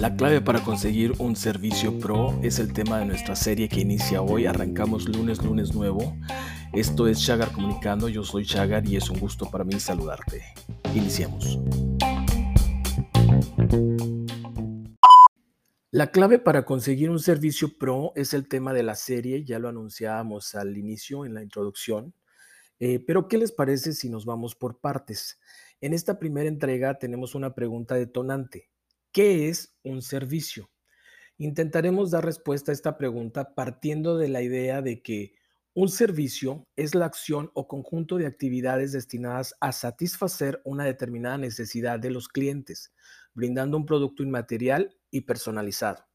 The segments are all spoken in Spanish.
La clave para conseguir un servicio pro es el tema de nuestra serie que inicia hoy. Arrancamos lunes, lunes nuevo. Esto es Chagar Comunicando. Yo soy Chagar y es un gusto para mí saludarte. Iniciamos. La clave para conseguir un servicio pro es el tema de la serie. Ya lo anunciábamos al inicio en la introducción. Eh, pero, ¿qué les parece si nos vamos por partes? En esta primera entrega tenemos una pregunta detonante. ¿Qué es un servicio? Intentaremos dar respuesta a esta pregunta partiendo de la idea de que un servicio es la acción o conjunto de actividades destinadas a satisfacer una determinada necesidad de los clientes, brindando un producto inmaterial y personalizado.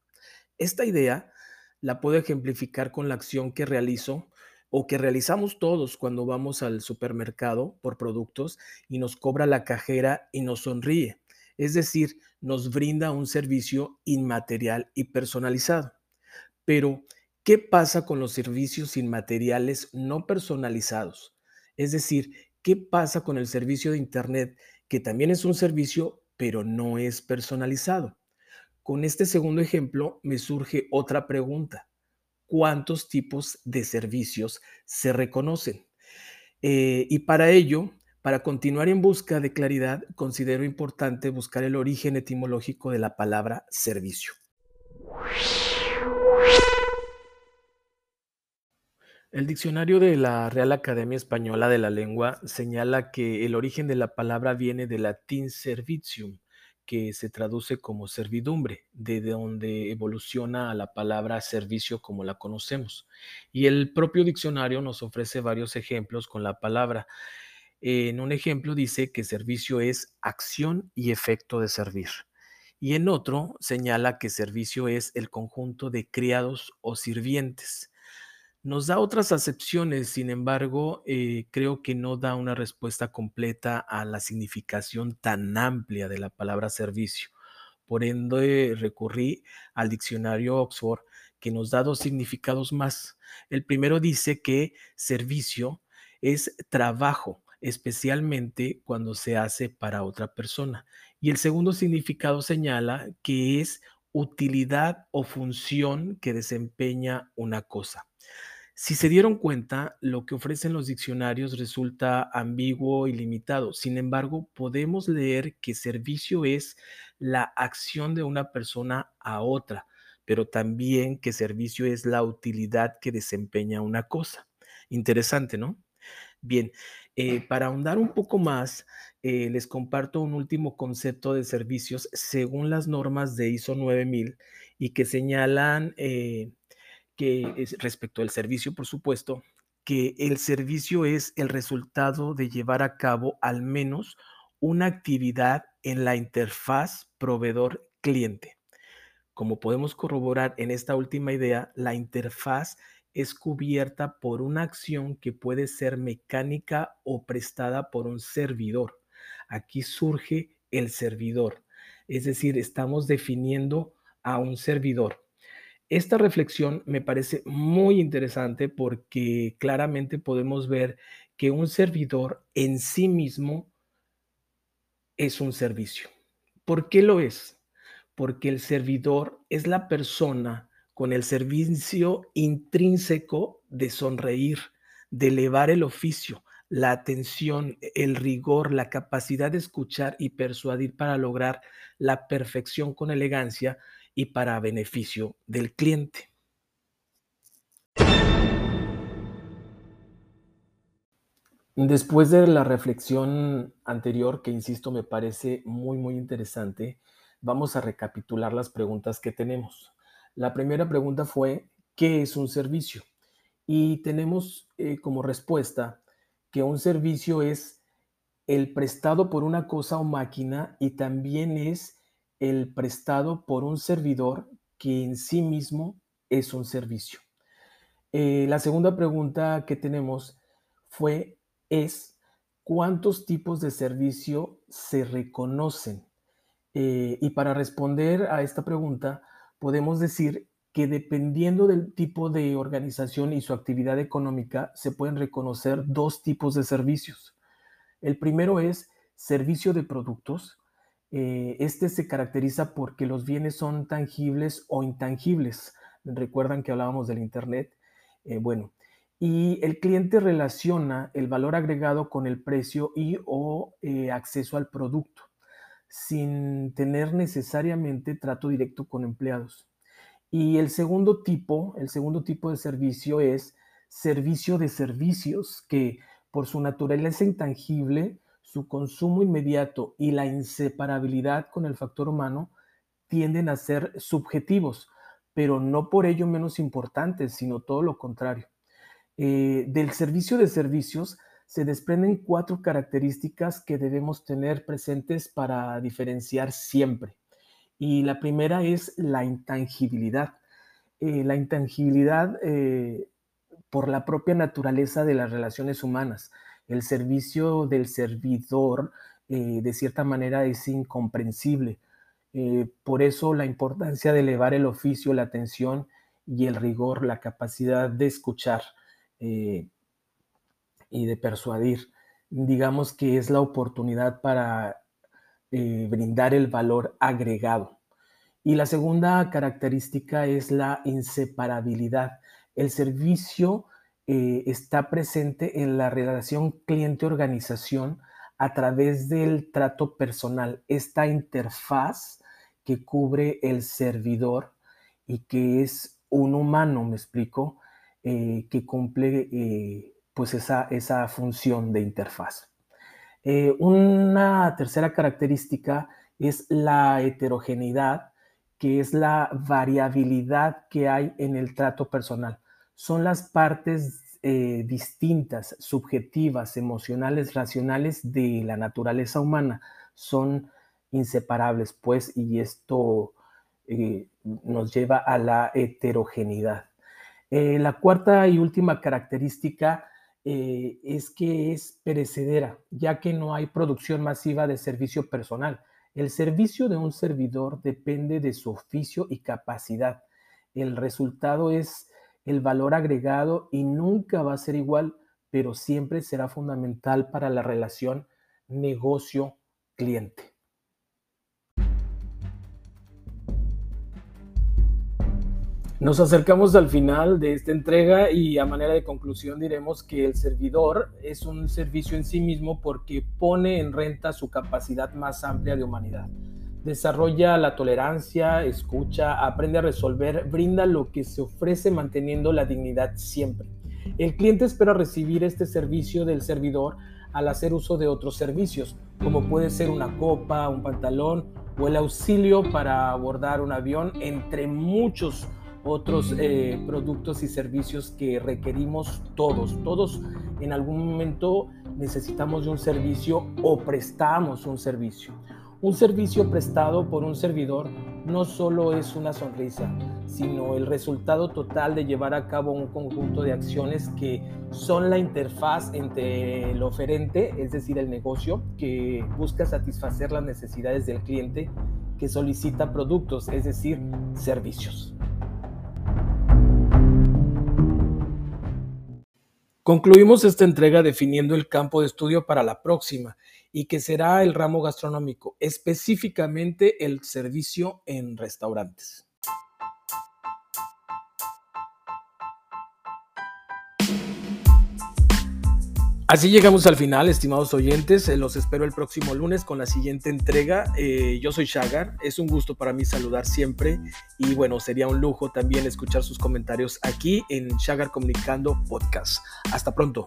Esta idea la puedo ejemplificar con la acción que realizo o que realizamos todos cuando vamos al supermercado por productos y nos cobra la cajera y nos sonríe es decir, nos brinda un servicio inmaterial y personalizado. Pero, ¿qué pasa con los servicios inmateriales no personalizados? Es decir, ¿qué pasa con el servicio de Internet, que también es un servicio, pero no es personalizado? Con este segundo ejemplo me surge otra pregunta. ¿Cuántos tipos de servicios se reconocen? Eh, y para ello para continuar en busca de claridad, considero importante buscar el origen etimológico de la palabra servicio. El diccionario de la Real Academia Española de la Lengua señala que el origen de la palabra viene del latín servitium, que se traduce como servidumbre, de donde evoluciona a la palabra servicio como la conocemos. Y el propio diccionario nos ofrece varios ejemplos con la palabra. En un ejemplo dice que servicio es acción y efecto de servir. Y en otro señala que servicio es el conjunto de criados o sirvientes. Nos da otras acepciones, sin embargo, eh, creo que no da una respuesta completa a la significación tan amplia de la palabra servicio. Por ende, recurrí al diccionario Oxford, que nos da dos significados más. El primero dice que servicio es trabajo, especialmente cuando se hace para otra persona. Y el segundo significado señala que es utilidad o función que desempeña una cosa. Si se dieron cuenta, lo que ofrecen los diccionarios resulta ambiguo y limitado. Sin embargo, podemos leer que servicio es la acción de una persona a otra, pero también que servicio es la utilidad que desempeña una cosa. Interesante, ¿no? Bien, eh, para ahondar un poco más, eh, les comparto un último concepto de servicios según las normas de ISO 9000 y que señalan eh, que respecto al servicio, por supuesto, que el servicio es el resultado de llevar a cabo al menos una actividad en la interfaz proveedor-cliente. Como podemos corroborar en esta última idea, la interfaz es cubierta por una acción que puede ser mecánica o prestada por un servidor. Aquí surge el servidor, es decir, estamos definiendo a un servidor. Esta reflexión me parece muy interesante porque claramente podemos ver que un servidor en sí mismo es un servicio. ¿Por qué lo es? Porque el servidor es la persona con el servicio intrínseco de sonreír, de elevar el oficio, la atención, el rigor, la capacidad de escuchar y persuadir para lograr la perfección con elegancia y para beneficio del cliente. Después de la reflexión anterior, que insisto me parece muy, muy interesante, vamos a recapitular las preguntas que tenemos. La primera pregunta fue, ¿qué es un servicio? Y tenemos eh, como respuesta que un servicio es el prestado por una cosa o máquina y también es el prestado por un servidor que en sí mismo es un servicio. Eh, la segunda pregunta que tenemos fue, es, ¿cuántos tipos de servicio se reconocen? Eh, y para responder a esta pregunta, podemos decir que dependiendo del tipo de organización y su actividad económica, se pueden reconocer dos tipos de servicios. El primero es servicio de productos, eh, este se caracteriza porque los bienes son tangibles o intangibles. Recuerdan que hablábamos del Internet. Eh, bueno, y el cliente relaciona el valor agregado con el precio y o eh, acceso al producto, sin tener necesariamente trato directo con empleados. Y el segundo tipo, el segundo tipo de servicio es servicio de servicios, que por su naturaleza intangible, su consumo inmediato y la inseparabilidad con el factor humano tienden a ser subjetivos, pero no por ello menos importantes, sino todo lo contrario. Eh, del servicio de servicios se desprenden cuatro características que debemos tener presentes para diferenciar siempre. Y la primera es la intangibilidad. Eh, la intangibilidad eh, por la propia naturaleza de las relaciones humanas. El servicio del servidor, de cierta manera, es incomprensible. por eso la importancia de elevar el oficio, la atención y el rigor, la capacidad de escuchar. Eh, y de persuadir. Digamos que es la oportunidad para eh, brindar el valor agregado. Y la segunda característica es la inseparabilidad. El servicio eh, está presente en la relación cliente-organización a través del trato personal, esta interfaz que cubre el servidor y que es un humano, me explico, eh, que cumple eh, pues esa, esa, función de interfaz. Una tercera característica es la heterogeneidad, que es la variabilidad que hay en el trato personal. Son las partes distintas, subjetivas, emocionales, racionales de la naturaleza humana. Son inseparables, pues, y esto nos lleva a la heterogeneidad. Eh, la cuarta y última característica eh, es que es perecedera, ya que no hay producción masiva de servicio personal. El servicio de un servidor depende de su oficio y capacidad. El resultado es el valor agregado y nunca va a ser igual, pero siempre será fundamental para la relación negocio-cliente. Nos acercamos al final de esta entrega y a manera de conclusión diremos que el servidor es un servicio en sí mismo porque pone en renta su capacidad más amplia de humanidad. Desarrolla la tolerancia, escucha, aprende a resolver, brinda lo que se ofrece manteniendo la dignidad siempre. El cliente espera recibir este servicio del servidor al hacer uso de otros servicios, como puede ser una copa, un pantalón o el auxilio para abordar un avión, entre muchos otros eh, productos y servicios que requerimos todos. Todos en algún momento necesitamos de un servicio o prestamos un servicio. Un servicio prestado por un servidor no solo es una sonrisa, sino el resultado total de llevar a cabo un conjunto de acciones que son la interfaz entre el oferente, es decir, el negocio, que busca satisfacer las necesidades del cliente que solicita productos, es decir, servicios. Concluimos esta entrega definiendo el campo de estudio para la próxima y que será el ramo gastronómico, específicamente el servicio en restaurantes. Así llegamos al final, estimados oyentes. Eh, los espero el próximo lunes con la siguiente entrega. Eh, yo soy Shagar. Es un gusto para mí saludar siempre. Y bueno, sería un lujo también escuchar sus comentarios aquí en Shagar Comunicando Podcast. Hasta pronto.